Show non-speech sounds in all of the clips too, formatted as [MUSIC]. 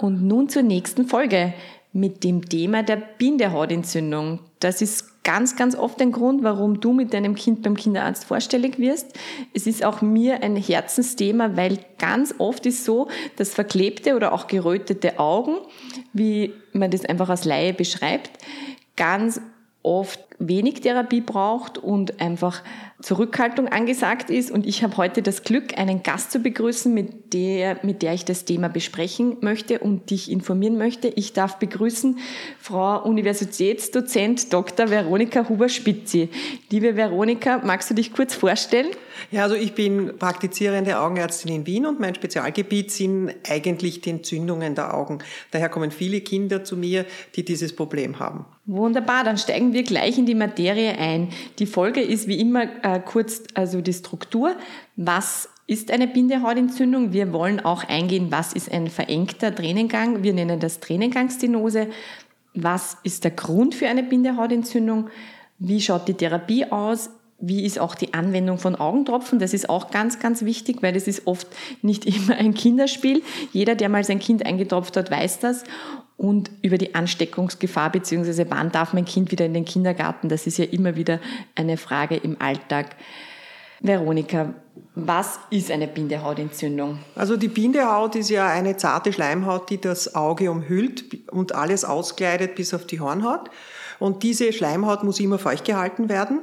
Und nun zur nächsten Folge mit dem Thema der Bindehautentzündung. Das ist ganz, ganz oft ein Grund, warum du mit deinem Kind beim Kinderarzt vorstellig wirst. Es ist auch mir ein Herzensthema, weil ganz oft ist so, dass verklebte oder auch gerötete Augen, wie man das einfach als Laie beschreibt, ganz oft wenig Therapie braucht und einfach Zurückhaltung angesagt ist. Und ich habe heute das Glück, einen Gast zu begrüßen, mit der, mit der ich das Thema besprechen möchte und dich informieren möchte. Ich darf begrüßen Frau Universitätsdozent Dr. Veronika Huber-Spitzi. Liebe Veronika, magst du dich kurz vorstellen? Ja, also ich bin praktizierende Augenärztin in Wien und mein Spezialgebiet sind eigentlich die Entzündungen der Augen. Daher kommen viele Kinder zu mir, die dieses Problem haben. Wunderbar, dann steigen wir gleich in die Materie ein. Die Folge ist wie immer äh, kurz also die Struktur. Was ist eine Bindehautentzündung? Wir wollen auch eingehen, was ist ein verengter Tränengang? Wir nennen das Tränengangsstenose. Was ist der Grund für eine Bindehautentzündung? Wie schaut die Therapie aus? Wie ist auch die Anwendung von Augentropfen? Das ist auch ganz, ganz wichtig, weil das ist oft nicht [LAUGHS] immer ein Kinderspiel. Jeder, der mal sein Kind eingetropft hat, weiß das. Und über die Ansteckungsgefahr beziehungsweise wann darf mein Kind wieder in den Kindergarten? Das ist ja immer wieder eine Frage im Alltag. Veronika, was ist eine Bindehautentzündung? Also die Bindehaut ist ja eine zarte Schleimhaut, die das Auge umhüllt und alles auskleidet bis auf die Hornhaut. Und diese Schleimhaut muss immer feucht gehalten werden.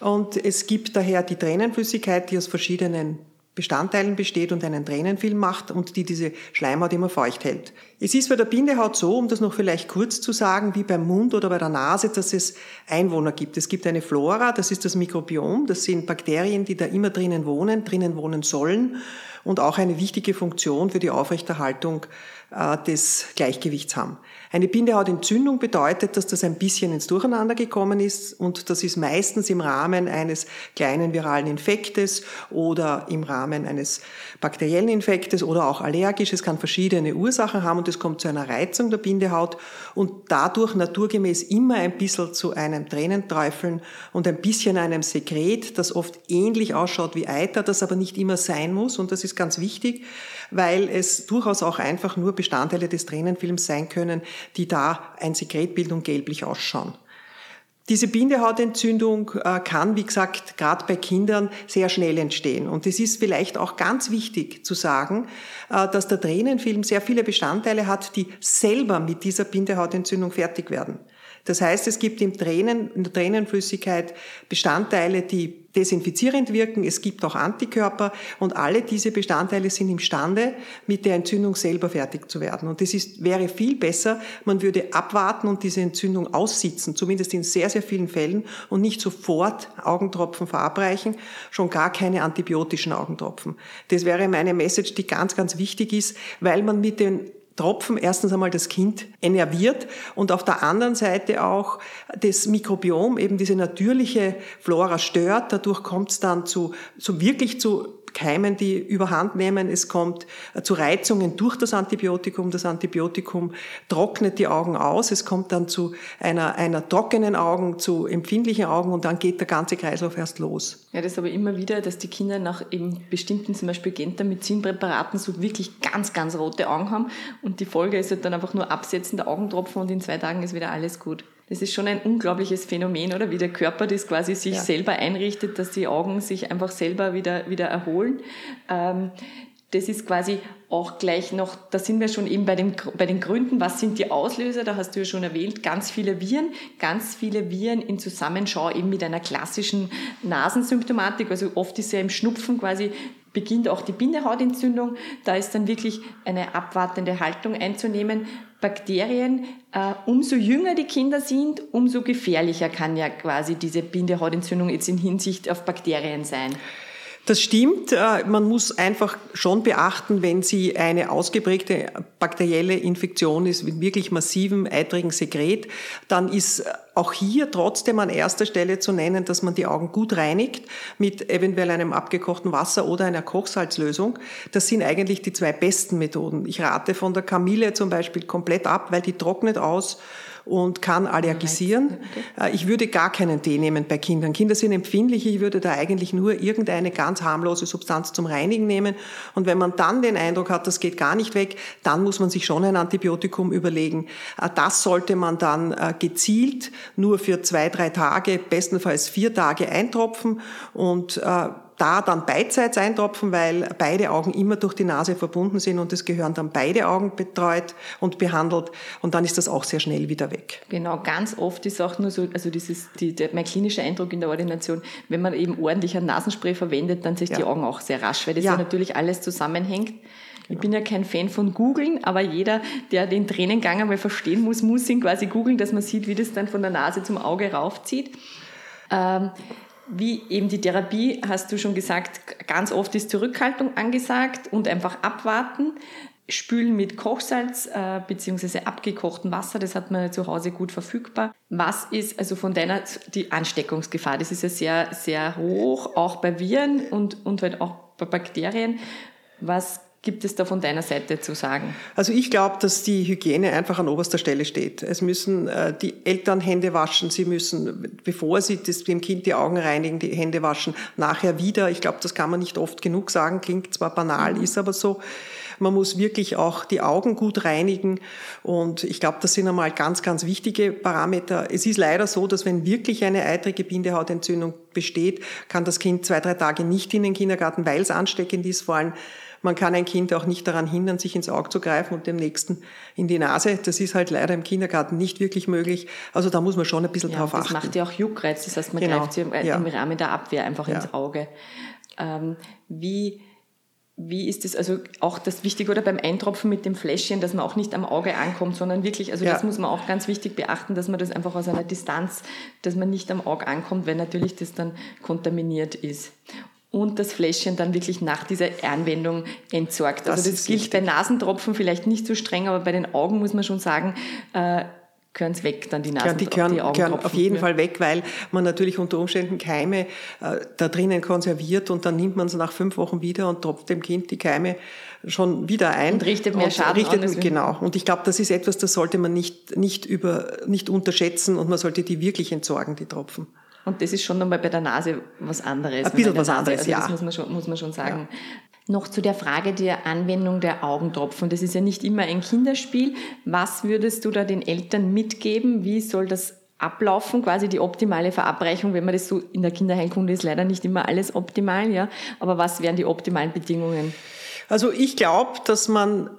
Und es gibt daher die Tränenflüssigkeit, die aus verschiedenen Bestandteilen besteht und einen Tränenfilm macht und die diese Schleimhaut immer feucht hält. Es ist bei der Bindehaut so, um das noch vielleicht kurz zu sagen, wie beim Mund oder bei der Nase, dass es Einwohner gibt. Es gibt eine Flora, das ist das Mikrobiom, das sind Bakterien, die da immer drinnen wohnen, drinnen wohnen sollen und auch eine wichtige Funktion für die Aufrechterhaltung äh, des Gleichgewichts haben. Eine Bindehautentzündung bedeutet, dass das ein bisschen ins Durcheinander gekommen ist und das ist meistens im Rahmen eines kleinen viralen Infektes oder im Rahmen eines bakteriellen Infektes oder auch allergisch. Es kann verschiedene Ursachen haben und es kommt zu einer Reizung der Bindehaut und dadurch naturgemäß immer ein bisschen zu einem Tränenträufeln und ein bisschen einem Sekret, das oft ähnlich ausschaut wie Eiter, das aber nicht immer sein muss und das ist ganz wichtig, weil es durchaus auch einfach nur Bestandteile des Tränenfilms sein können, die da ein Sekretbildung gelblich ausschauen. Diese Bindehautentzündung äh, kann, wie gesagt, gerade bei Kindern sehr schnell entstehen. Und es ist vielleicht auch ganz wichtig zu sagen, äh, dass der Tränenfilm sehr viele Bestandteile hat, die selber mit dieser Bindehautentzündung fertig werden. Das heißt, es gibt im Tränen, in der Tränenflüssigkeit Bestandteile, die desinfizierend wirken. Es gibt auch Antikörper und alle diese Bestandteile sind imstande, mit der Entzündung selber fertig zu werden. Und es ist, wäre viel besser, man würde abwarten und diese Entzündung aussitzen, zumindest in sehr, sehr vielen Fällen und nicht sofort Augentropfen verabreichen, schon gar keine antibiotischen Augentropfen. Das wäre meine Message, die ganz, ganz wichtig ist, weil man mit den Tropfen erstens einmal das Kind enerviert und auf der anderen Seite auch das Mikrobiom, eben diese natürliche Flora stört. Dadurch kommt es dann zu, zu wirklich zu Keimen, die überhand nehmen. Es kommt äh, zu Reizungen durch das Antibiotikum. Das Antibiotikum trocknet die Augen aus. Es kommt dann zu einer, einer trockenen Augen, zu empfindlichen Augen und dann geht der ganze Kreislauf erst los. Ja, das ist aber immer wieder, dass die Kinder nach eben bestimmten, zum Beispiel Gentamycin-Präparaten so wirklich ganz, ganz rote Augen haben und die Folge ist halt dann einfach nur Absetzen der Augentropfen und in zwei Tagen ist wieder alles gut. Das ist schon ein unglaubliches Phänomen, oder? Wie der Körper das quasi sich ja. selber einrichtet, dass die Augen sich einfach selber wieder, wieder erholen. Ähm, das ist quasi auch gleich noch, da sind wir schon eben bei, dem, bei den Gründen, was sind die Auslöser, da hast du ja schon erwähnt, ganz viele Viren, ganz viele Viren in Zusammenschau eben mit einer klassischen Nasensymptomatik, also oft ist ja im Schnupfen quasi beginnt auch die Bindehautentzündung. Da ist dann wirklich eine abwartende Haltung einzunehmen. Bakterien, äh, umso jünger die Kinder sind, umso gefährlicher kann ja quasi diese Bindehautentzündung jetzt in Hinsicht auf Bakterien sein. Das stimmt. Äh, man muss einfach schon beachten, wenn sie eine ausgeprägte bakterielle Infektion ist mit wirklich massivem eitrigen Sekret, dann ist auch hier trotzdem an erster Stelle zu nennen, dass man die Augen gut reinigt mit eventuell einem abgekochten Wasser oder einer Kochsalzlösung. Das sind eigentlich die zwei besten Methoden. Ich rate von der Kamille zum Beispiel komplett ab, weil die trocknet aus und kann allergisieren. Okay. Äh, ich würde gar keinen Tee nehmen bei Kindern. Kinder sind empfindlich. Ich würde da eigentlich nur irgendeine ganz harmlose Substanz zum Reinigen nehmen. Und wenn man dann den Eindruck hat, das geht gar nicht weg, dann muss man sich schon ein Antibiotikum überlegen. Äh, das sollte man dann äh, gezielt nur für zwei, drei Tage, bestenfalls vier Tage eintropfen und da dann beidseits eintropfen, weil beide Augen immer durch die Nase verbunden sind und es gehören dann beide Augen betreut und behandelt und dann ist das auch sehr schnell wieder weg. Genau, ganz oft ist auch nur so, also dieses, die, der, mein klinischer Eindruck in der Ordination, wenn man eben ordentlich ein Nasenspray verwendet, dann sich ja. die Augen auch sehr rasch, weil das ja, ja natürlich alles zusammenhängt. Ich bin ja kein Fan von googeln, aber jeder, der den Tränengang einmal verstehen muss, muss ihn quasi googeln, dass man sieht, wie das dann von der Nase zum Auge raufzieht. Ähm, wie eben die Therapie, hast du schon gesagt, ganz oft ist Zurückhaltung angesagt und einfach abwarten. Spülen mit Kochsalz äh, bzw. abgekochtem Wasser, das hat man zu Hause gut verfügbar. Was ist also von deiner die Ansteckungsgefahr? Das ist ja sehr sehr hoch, auch bei Viren und und halt auch bei Bakterien. Was gibt es da von deiner Seite zu sagen? Also ich glaube, dass die Hygiene einfach an oberster Stelle steht. Es müssen äh, die Eltern Hände waschen, sie müssen, bevor sie das, dem Kind die Augen reinigen, die Hände waschen, nachher wieder. Ich glaube, das kann man nicht oft genug sagen, klingt zwar banal, mhm. ist aber so. Man muss wirklich auch die Augen gut reinigen. Und ich glaube, das sind einmal ganz, ganz wichtige Parameter. Es ist leider so, dass wenn wirklich eine eitrige Bindehautentzündung besteht, kann das Kind zwei, drei Tage nicht in den Kindergarten, weil es ansteckend ist, vor allem man kann ein Kind auch nicht daran hindern, sich ins Auge zu greifen und dem Nächsten in die Nase. Das ist halt leider im Kindergarten nicht wirklich möglich. Also da muss man schon ein bisschen ja, drauf das achten. Das macht ja auch Juckreiz. Das heißt, man genau. greift sie im, ja. im, Rahmen der Abwehr einfach ja. ins Auge. Ähm, wie wie ist es also auch das Wichtige oder beim Eintropfen mit dem Fläschchen, dass man auch nicht am Auge ankommt, sondern wirklich, also ja. das muss man auch ganz wichtig beachten, dass man das einfach aus einer Distanz, dass man nicht am Auge ankommt, wenn natürlich das dann kontaminiert ist und das Fläschchen dann wirklich nach dieser Anwendung entsorgt. Das also das gilt wichtig. bei Nasentropfen vielleicht nicht so streng, aber bei den Augen muss man schon sagen, äh, gehören es weg, dann die Nasen. Die gehören, die gehören auf jeden Fall weg, weil man natürlich unter Umständen Keime äh, da drinnen konserviert und dann nimmt man es nach fünf Wochen wieder und tropft dem Kind die Keime schon wieder ein. Und richtet mehr und Schaden richtet, an. Genau. Und ich glaube, das ist etwas, das sollte man nicht, nicht, über, nicht unterschätzen und man sollte die wirklich entsorgen, die Tropfen. Und das ist schon nochmal bei der Nase was anderes. Ein bisschen was Nase, anderes, also ja. Das muss man schon, muss man schon sagen. Ja. Noch zu der Frage der Anwendung der Augentropfen. Das ist ja nicht immer ein Kinderspiel. Was würdest du da den Eltern mitgeben? Wie soll das ablaufen, quasi die optimale Verabreichung, wenn man das so in der Kinderheilkunde ist leider nicht immer alles optimal, ja. Aber was wären die optimalen Bedingungen? Also ich glaube, dass man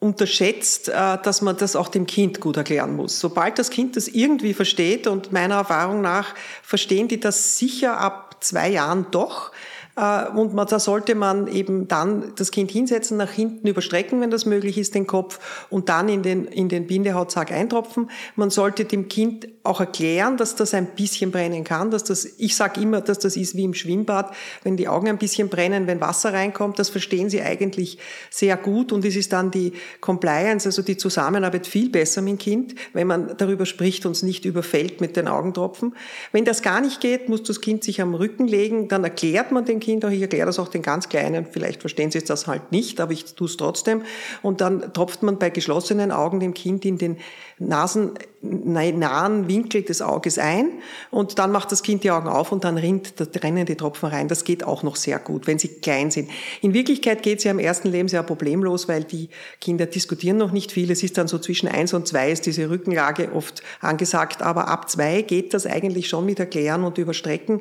unterschätzt, äh, dass man das auch dem Kind gut erklären muss. Sobald das Kind das irgendwie versteht, und meiner Erfahrung nach verstehen die das sicher ab zwei Jahren doch, und man, da sollte man eben dann das Kind hinsetzen, nach hinten überstrecken, wenn das möglich ist, den Kopf und dann in den, in den Bindehautsack eintropfen. Man sollte dem Kind auch erklären, dass das ein bisschen brennen kann, dass das, ich sage immer, dass das ist wie im Schwimmbad, wenn die Augen ein bisschen brennen, wenn Wasser reinkommt, das verstehen sie eigentlich sehr gut und es ist dann die Compliance, also die Zusammenarbeit viel besser mit dem Kind, wenn man darüber spricht und es nicht überfällt mit den Augentropfen. Wenn das gar nicht geht, muss das Kind sich am Rücken legen, dann erklärt man dem Kind auch, ich erkläre das auch den ganz Kleinen, vielleicht verstehen sie das halt nicht, aber ich tue es trotzdem und dann tropft man bei geschlossenen Augen dem Kind in den nasennahen Winkel des Auges ein und dann macht das Kind die Augen auf und dann rinnt, da rennen die Tropfen rein. Das geht auch noch sehr gut, wenn sie klein sind. In Wirklichkeit geht es ja im ersten Lebensjahr problemlos, weil die Kinder diskutieren noch nicht viel. Es ist dann so zwischen eins und zwei ist diese Rückenlage oft angesagt, aber ab zwei geht das eigentlich schon mit Erklären und Überstrecken.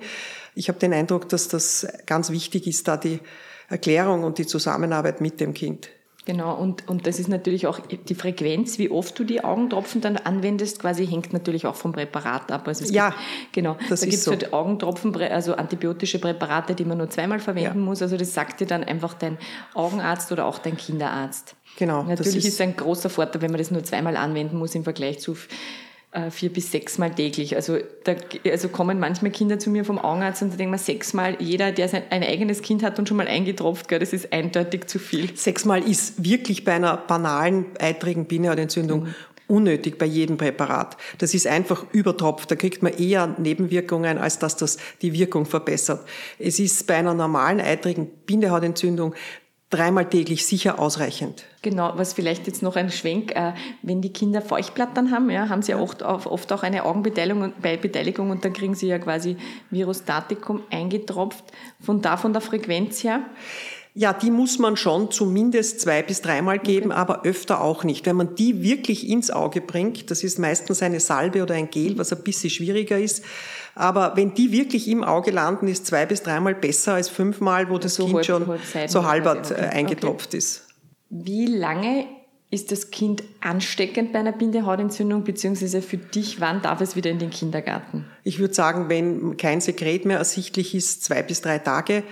Ich habe den Eindruck, dass das ganz wichtig ist, da die Erklärung und die Zusammenarbeit mit dem Kind. Genau, und, und das ist natürlich auch die Frequenz, wie oft du die Augentropfen dann anwendest, quasi hängt natürlich auch vom Präparat ab. Also ja, gibt, genau. Das da gibt es so. halt Augentropfen, also antibiotische Präparate, die man nur zweimal verwenden ja. muss. Also das sagt dir dann einfach dein Augenarzt oder auch dein Kinderarzt. Genau. Natürlich ist, ist ein großer Vorteil, wenn man das nur zweimal anwenden muss im Vergleich zu vier bis sechsmal täglich. Also, da, also kommen manchmal Kinder zu mir vom Augenarzt und da denken wir sechsmal, jeder, der sein, ein eigenes Kind hat und schon mal eingetropft, gell, das ist eindeutig zu viel. Sechsmal ist wirklich bei einer banalen eitrigen Bindehautentzündung mhm. unnötig bei jedem Präparat. Das ist einfach übertropft. Da kriegt man eher Nebenwirkungen, als dass das die Wirkung verbessert. Es ist bei einer normalen eitrigen Bindehautentzündung dreimal täglich sicher ausreichend. Genau, was vielleicht jetzt noch ein Schwenk, äh, wenn die Kinder Feuchtblattern haben, ja, haben sie ja oft, oft auch eine Augenbeteiligung bei Beteiligung und dann kriegen sie ja quasi Virostatikum eingetropft. Von da, von der Frequenz her? Ja, die muss man schon zumindest zwei bis dreimal geben, okay. aber öfter auch nicht. Wenn man die wirklich ins Auge bringt, das ist meistens eine Salbe oder ein Gel, was ein bisschen schwieriger ist, aber wenn die wirklich im Auge landen, ist zwei bis dreimal besser als fünfmal, wo das so Kind halb, schon halb so halbert okay. Äh, eingetropft okay. ist. Wie lange ist das Kind ansteckend bei einer Bindehautentzündung, beziehungsweise für dich, wann darf es wieder in den Kindergarten? Ich würde sagen, wenn kein Sekret mehr ersichtlich ist, zwei bis drei Tage.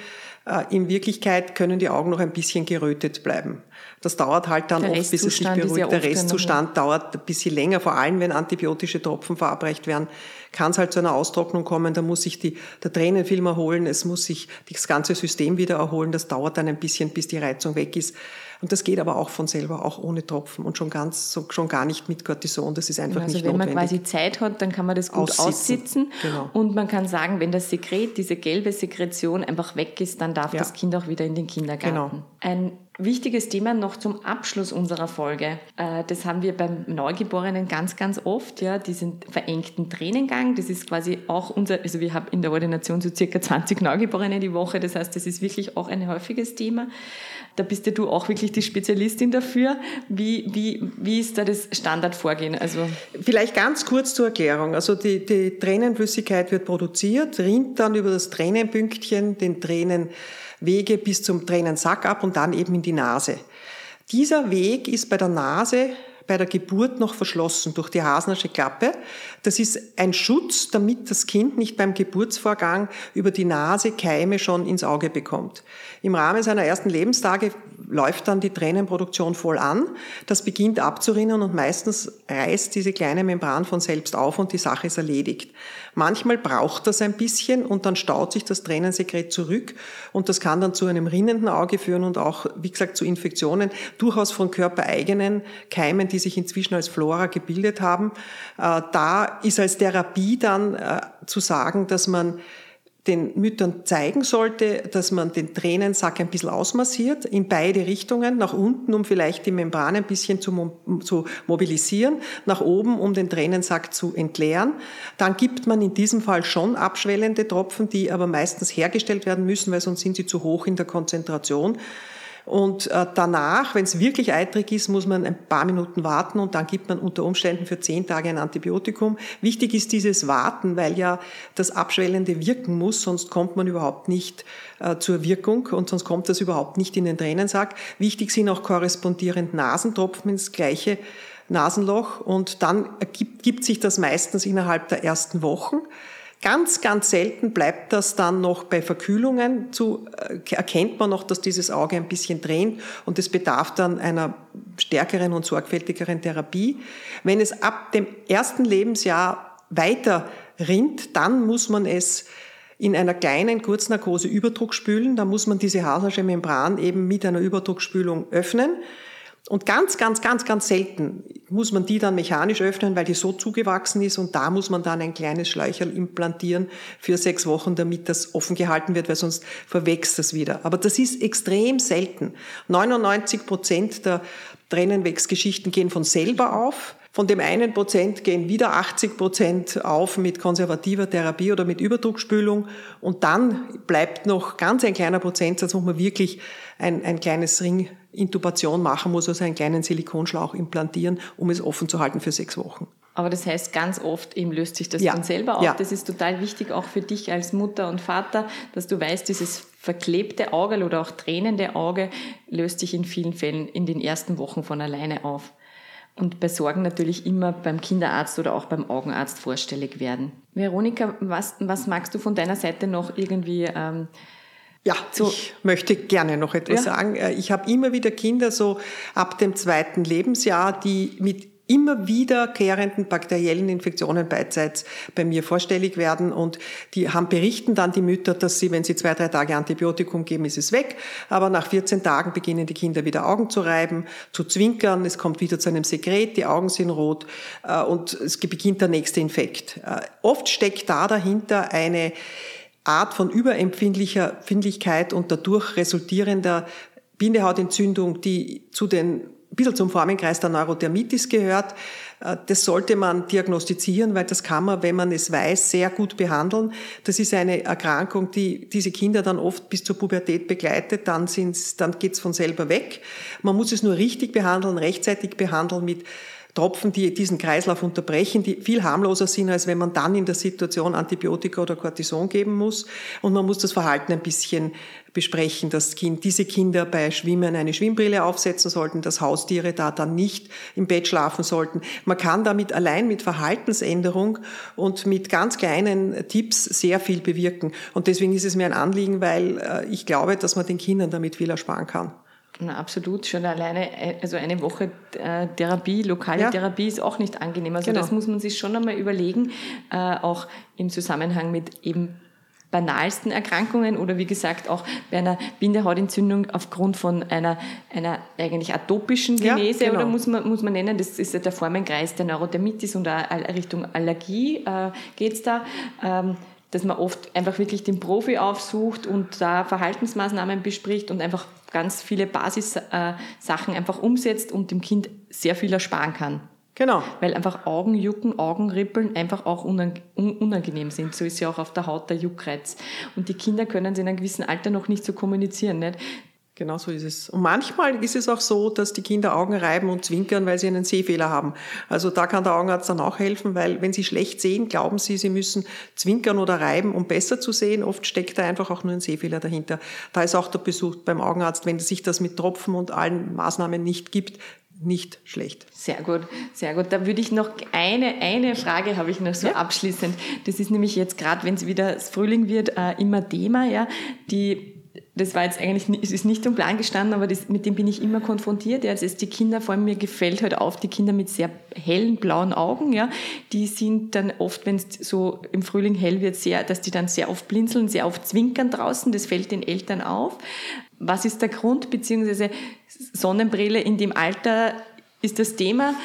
Äh, in Wirklichkeit können die Augen noch ein bisschen gerötet bleiben. Das dauert halt dann oft, bis es sich beruhigt. Ja Der Restzustand dauert ein bisschen länger, vor allem wenn antibiotische Tropfen verabreicht werden, kann es halt zu einer Austrocknung kommen. Da muss sich die, der Tränenfilm erholen, es muss sich das ganze System wieder erholen. Das dauert dann ein bisschen, bis die Reizung weg ist. Und das geht aber auch von selber, auch ohne Tropfen und schon ganz, so, schon gar nicht mit Cortison. Das ist einfach also nicht notwendig. wenn man quasi Zeit hat, dann kann man das gut aussitzen. aussitzen. Genau. Und man kann sagen, wenn das Sekret, diese gelbe Sekretion einfach weg ist, dann darf ja. das Kind auch wieder in den Kindergarten. Genau. Ein Wichtiges Thema noch zum Abschluss unserer Folge. Äh, das haben wir beim Neugeborenen ganz, ganz oft, ja, diesen verengten Tränengang. Das ist quasi auch unser, also wir haben in der Ordination so circa 20 Neugeborene die Woche. Das heißt, das ist wirklich auch ein häufiges Thema. Da bist ja du auch wirklich die Spezialistin dafür. Wie, wie, wie ist da das Standardvorgehen? Also Vielleicht ganz kurz zur Erklärung. Also die, die Tränenflüssigkeit wird produziert, rinnt dann über das Tränenpünktchen den Tränenwege bis zum Tränensack ab und dann eben in die Nase. Dieser Weg ist bei der Nase bei der Geburt noch verschlossen durch die Hasnersche Klappe. Das ist ein Schutz, damit das Kind nicht beim Geburtsvorgang über die Nase Keime schon ins Auge bekommt. Im Rahmen seiner ersten Lebenstage läuft dann die Tränenproduktion voll an. Das beginnt abzurinnen und meistens reißt diese kleine Membran von selbst auf und die Sache ist erledigt. Manchmal braucht das ein bisschen und dann staut sich das Tränensekret zurück und das kann dann zu einem rinnenden Auge führen und auch, wie gesagt, zu Infektionen, durchaus von körpereigenen Keimen, die sich inzwischen als Flora gebildet haben. Äh, da ist als Therapie dann äh, zu sagen, dass man den Müttern zeigen sollte, dass man den Tränensack ein bisschen ausmassiert, in beide Richtungen, nach unten, um vielleicht die Membran ein bisschen zu, zu, mobilisieren, nach oben, um den Tränensack zu entleeren. Dann gibt man in diesem Fall schon abschwellende Tropfen, die aber meistens hergestellt werden müssen, weil sonst sind sie zu hoch in der Konzentration. Und äh, danach, wenn es wirklich eitrig ist, muss man ein paar Minuten warten und dann gibt man unter Umständen für zehn Tage ein Antibiotikum. Wichtig ist dieses Warten, weil ja das Abschwellende wirken muss, sonst kommt man überhaupt nicht äh, zur Wirkung und sonst kommt das überhaupt nicht in den Tränensack. Wichtig sind auch korrespondierend Nasentropfen ins gleiche Nasenloch und dann gibt, gibt sich das meistens innerhalb der ersten Wochen. Ganz, ganz selten bleibt das dann noch bei Verkühlungen zu, äh, erkennt man noch, dass dieses Auge ein bisschen drehen und es bedarf dann einer stärkeren und sorgfältigeren Therapie. Wenn es ab dem ersten Lebensjahr weiter rinnt, dann muss man es in einer kleinen Kurznarkose Überdruck spülen. Da muss man diese Hasersche Membran eben mit einer Überdruckspülung öffnen. Und ganz, ganz, ganz, ganz selten muss man die dann mechanisch öffnen, weil die so zugewachsen ist und da muss man dann ein kleines Schläucherl implantieren für sechs Wochen, damit das offen gehalten wird, weil sonst verwächst das wieder. Aber das ist extrem selten. 99 Prozent der Tränenwechsgeschichten gehen von selber auf. Von dem einen Prozent gehen wieder 80 Prozent auf mit konservativer Therapie oder mit Überdruckspülung. Und dann bleibt noch ganz ein kleiner Prozentsatz, wo man wirklich ein, ein kleines Ringintubation machen muss, also einen kleinen Silikonschlauch implantieren, um es offen zu halten für sechs Wochen. Aber das heißt, ganz oft eben löst sich das ja. dann selber auf. Ja. Das ist total wichtig, auch für dich als Mutter und Vater, dass du weißt, dieses verklebte Auge oder auch tränende Auge löst sich in vielen Fällen in den ersten Wochen von alleine auf. Und bei Sorgen natürlich immer beim Kinderarzt oder auch beim Augenarzt vorstellig werden. Veronika, was, was magst du von deiner Seite noch irgendwie ähm, ja, so. ich möchte gerne noch etwas ja. sagen. Äh, ich habe immer wieder Kinder so ab dem zweiten Lebensjahr, die mit immer wiederkehrenden bakteriellen Infektionen beidseits bei mir vorstellig werden und die haben berichten dann die Mütter, dass sie, wenn sie zwei, drei Tage Antibiotikum geben, ist es weg, aber nach 14 Tagen beginnen die Kinder wieder Augen zu reiben, zu zwinkern, es kommt wieder zu einem Sekret, die Augen sind rot äh, und es beginnt der nächste Infekt. Äh, oft steckt da dahinter eine Art von überempfindlicher Empfindlichkeit und dadurch resultierender Bindehautentzündung, die zu den ein bisschen zum Formenkreis der Neurodermitis gehört. Äh, das sollte man diagnostizieren, weil das kann man, wenn man es weiß, sehr gut behandeln. Das ist eine Erkrankung, die diese Kinder dann oft bis zur Pubertät begleitet. Dann, sind's, dann geht's von selber weg. Man muss es nur richtig behandeln, rechtzeitig behandeln mit Tropfen, die diesen Kreislauf unterbrechen, die viel harmloser sind, als wenn man dann in der Situation Antibiotika oder Cortison geben muss. Und man muss das Verhalten ein bisschen besprechen, dass diese Kinder bei Schwimmen eine Schwimmbrille aufsetzen sollten, dass Haustiere da dann nicht im Bett schlafen sollten. Man kann damit allein mit Verhaltensänderung und mit ganz kleinen Tipps sehr viel bewirken. Und deswegen ist es mir ein Anliegen, weil äh, ich glaube, dass man den Kindern damit viel ersparen kann. Na, absolut, schon alleine, äh, also eine Woche äh, Therapie, lokale ja. Therapie ist auch nicht angenehm. Also genau. das muss man sich schon einmal überlegen, äh, auch im Zusammenhang mit eben banalsten Erkrankungen oder wie gesagt auch bei einer Bindehautentzündung aufgrund von einer, einer eigentlich atopischen Genese ja, genau. oder muss man, muss man nennen, das ist der Formenkreis der Neurodermitis und Richtung Allergie äh, geht's da. Ähm, dass man oft einfach wirklich den Profi aufsucht und da Verhaltensmaßnahmen bespricht und einfach ganz viele Basissachen einfach umsetzt und dem Kind sehr viel ersparen kann. Genau. Weil einfach Augenjucken, Augenrippeln einfach auch unangenehm sind. So ist ja auch auf der Haut der Juckreiz. Und die Kinder können es in einem gewissen Alter noch nicht so kommunizieren. Nicht? Genau so ist es. Und manchmal ist es auch so, dass die Kinder Augen reiben und zwinkern, weil sie einen Sehfehler haben. Also da kann der Augenarzt dann auch helfen, weil wenn sie schlecht sehen, glauben sie, sie müssen zwinkern oder reiben, um besser zu sehen. Oft steckt da einfach auch nur ein Sehfehler dahinter. Da ist auch der Besuch beim Augenarzt, wenn sich das mit Tropfen und allen Maßnahmen nicht gibt, nicht schlecht. Sehr gut, sehr gut. Da würde ich noch eine, eine Frage habe ich noch so ja. abschließend. Das ist nämlich jetzt gerade, wenn es wieder Frühling wird, äh, immer Thema, ja. Die das war jetzt eigentlich, es ist nicht im Plan gestanden, aber das, mit dem bin ich immer konfrontiert. Ja. Also die Kinder, vor allem mir gefällt halt auf, die Kinder mit sehr hellen blauen Augen, ja, die sind dann oft, wenn es so im Frühling hell wird, sehr, dass die dann sehr oft blinzeln, sehr oft zwinkern draußen, das fällt den Eltern auf. Was ist der Grund, beziehungsweise Sonnenbrille in dem Alter ist das Thema.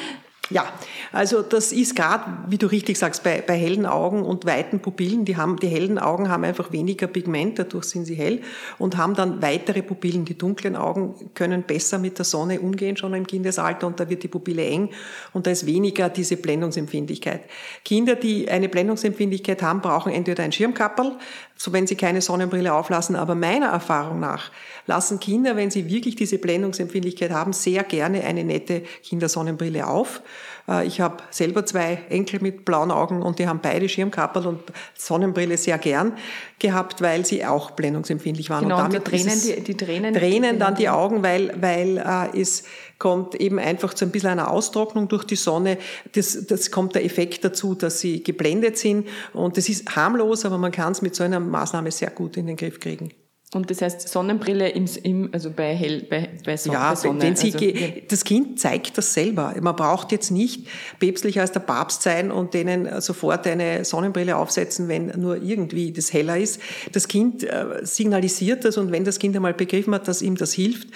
Ja, also das ist gerade, wie du richtig sagst, bei, bei hellen Augen und weiten Pupillen, die, haben, die hellen Augen haben einfach weniger Pigment, dadurch sind sie hell und haben dann weitere Pupillen. Die dunklen Augen können besser mit der Sonne umgehen, schon im Kindesalter und da wird die Pupille eng und da ist weniger diese Blendungsempfindlichkeit. Kinder, die eine Blendungsempfindlichkeit haben, brauchen entweder ein Schirmkapperl, so wenn sie keine Sonnenbrille auflassen, aber meiner Erfahrung nach lassen Kinder, wenn sie wirklich diese Blendungsempfindlichkeit haben, sehr gerne eine nette Kindersonnenbrille auf. Äh, ich habe selber zwei Enkel mit blauen Augen und die haben beide Schirmkappel und Sonnenbrille sehr gern gehabt, weil sie auch blendungsempfindlich waren. Genau, und damit und Tränen, die, die Tränen, Tränen dann die Augen, weil, weil äh, es kommt eben einfach zu ein bisschen einer Austrocknung durch die Sonne. Das, das kommt der Effekt dazu, dass sie geblendet sind und das ist harmlos, aber man kann es mit so einer Maßnahme sehr gut in den Griff kriegen. Und das heißt Sonnenbrille im, im also bei hell bei, bei Sonne. Ja, Sonne. wenn Sie, also, das Kind zeigt das selber. Man braucht jetzt nicht päpstlicher als der Papst sein und denen sofort eine Sonnenbrille aufsetzen, wenn nur irgendwie das heller ist. Das Kind äh, signalisiert das und wenn das Kind einmal begriffen hat, dass ihm das hilft,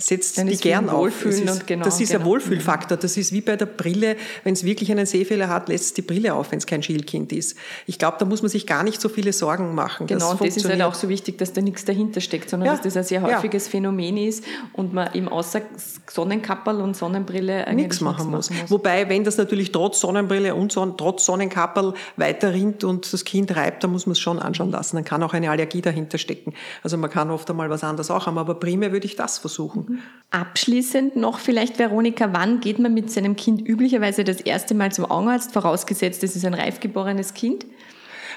setzt Dann die gern auf. Das ist, genau, das ist genau. ein Wohlfühlfaktor. Das ist wie bei der Brille. Wenn es wirklich einen Sehfehler hat, lässt es die Brille auf, wenn es kein Schielkind ist. Ich glaube, da muss man sich gar nicht so viele Sorgen machen. Genau, das und das ist halt auch so wichtig, dass da nichts dahinter steckt, sondern ja. dass das ein sehr häufiges ja. Phänomen ist und man eben außer Sonnenkapperl und Sonnenbrille eigentlich nichts machen, muss. muss. Wobei, wenn das natürlich trotz Sonnenbrille und Son trotz Sonnenkapperl weiter rinnt und das Kind reibt, dann muss man es schon anschauen lassen. Dann kann auch eine Allergie dahinter stecken. Also man kann oft einmal was anderes auch haben, aber primär würde ich das versuchen. Abschließend noch vielleicht, Veronika, wann geht man mit seinem Kind üblicherweise das erste Mal zum Augenarzt, vorausgesetzt es ist ein reifgeborenes Kind?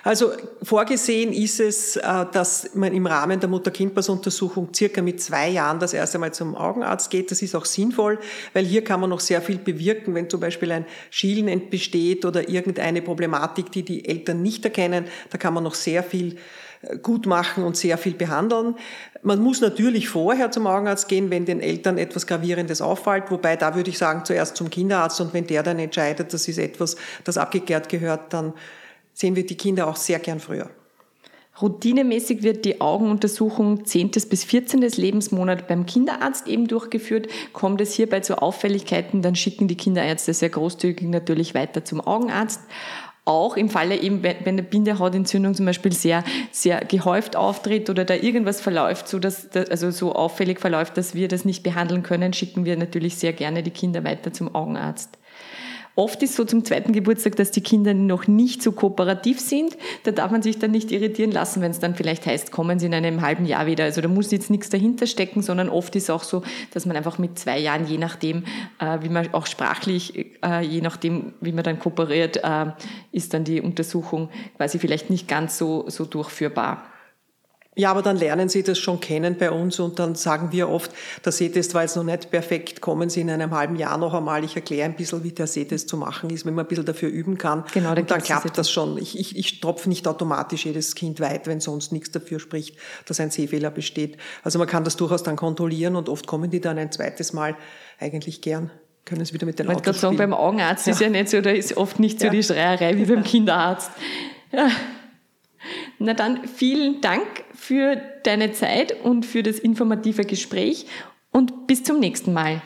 Also vorgesehen ist es, äh, dass man im Rahmen der Mutter-Kind-Pass-Untersuchung circa mit zwei Jahren das erste Mal zum Augenarzt geht. Das ist auch sinnvoll, weil hier kann man noch sehr viel bewirken, wenn zum Beispiel ein Schielen besteht oder irgendeine Problematik, die die Eltern nicht erkennen. Da kann man noch sehr viel gut machen und sehr viel behandeln. Man muss natürlich vorher zum Augenarzt gehen, wenn den Eltern etwas Gravierendes auffällt, wobei da würde ich sagen, zuerst zum Kinderarzt und wenn der dann entscheidet, das ist etwas, das abgeklärt gehört, dann sehen wir die Kinder auch sehr gern früher. Routinemäßig wird die Augenuntersuchung 10. bis 14. Lebensmonat beim Kinderarzt eben durchgeführt. Kommt es hierbei zu Auffälligkeiten, dann schicken die Kinderärzte sehr großzügig natürlich weiter zum Augenarzt. Auch im Falle eben, wenn eine Bindehautentzündung zum Beispiel sehr, sehr gehäuft auftritt oder da irgendwas verläuft, so dass, also so auffällig verläuft, dass wir das nicht behandeln können, schicken wir natürlich sehr gerne die Kinder weiter zum Augenarzt. Oft ist so zum zweiten Geburtstag, dass die Kinder noch nicht so kooperativ sind. Da darf man sich dann nicht irritieren lassen, wenn es dann vielleicht heißt, kommen sie in einem halben Jahr wieder. Also da muss jetzt nichts dahinter stecken, sondern oft ist auch so, dass man einfach mit zwei Jahren, je nachdem, äh, wie man auch sprachlich, äh, je nachdem, wie man dann kooperiert, äh, ist dann die Untersuchung quasi vielleicht nicht ganz so, so durchführbar. Ja, aber dann lernen Sie das schon kennen bei uns und dann sagen wir oft, der Sehtest war jetzt noch nicht perfekt, kommen Sie in einem halben Jahr noch einmal, ich erkläre ein bisschen, wie der Sehtest zu machen ist, wenn man ein bisschen dafür üben kann. Genau, dann und dann klappt das schon. Ich, ich, ich tropfe nicht automatisch jedes Kind weit, wenn sonst nichts dafür spricht, dass ein Sehfehler besteht. Also man kann das durchaus dann kontrollieren und oft kommen die dann ein zweites Mal eigentlich gern können es wieder mit den Autos Ich wollte gerade sagen, beim Augenarzt ja. ist ja nicht so, da ist oft nicht so ja. die Schreierei wie beim Kinderarzt. Ja. Na dann vielen Dank für deine Zeit und für das informative Gespräch und bis zum nächsten Mal.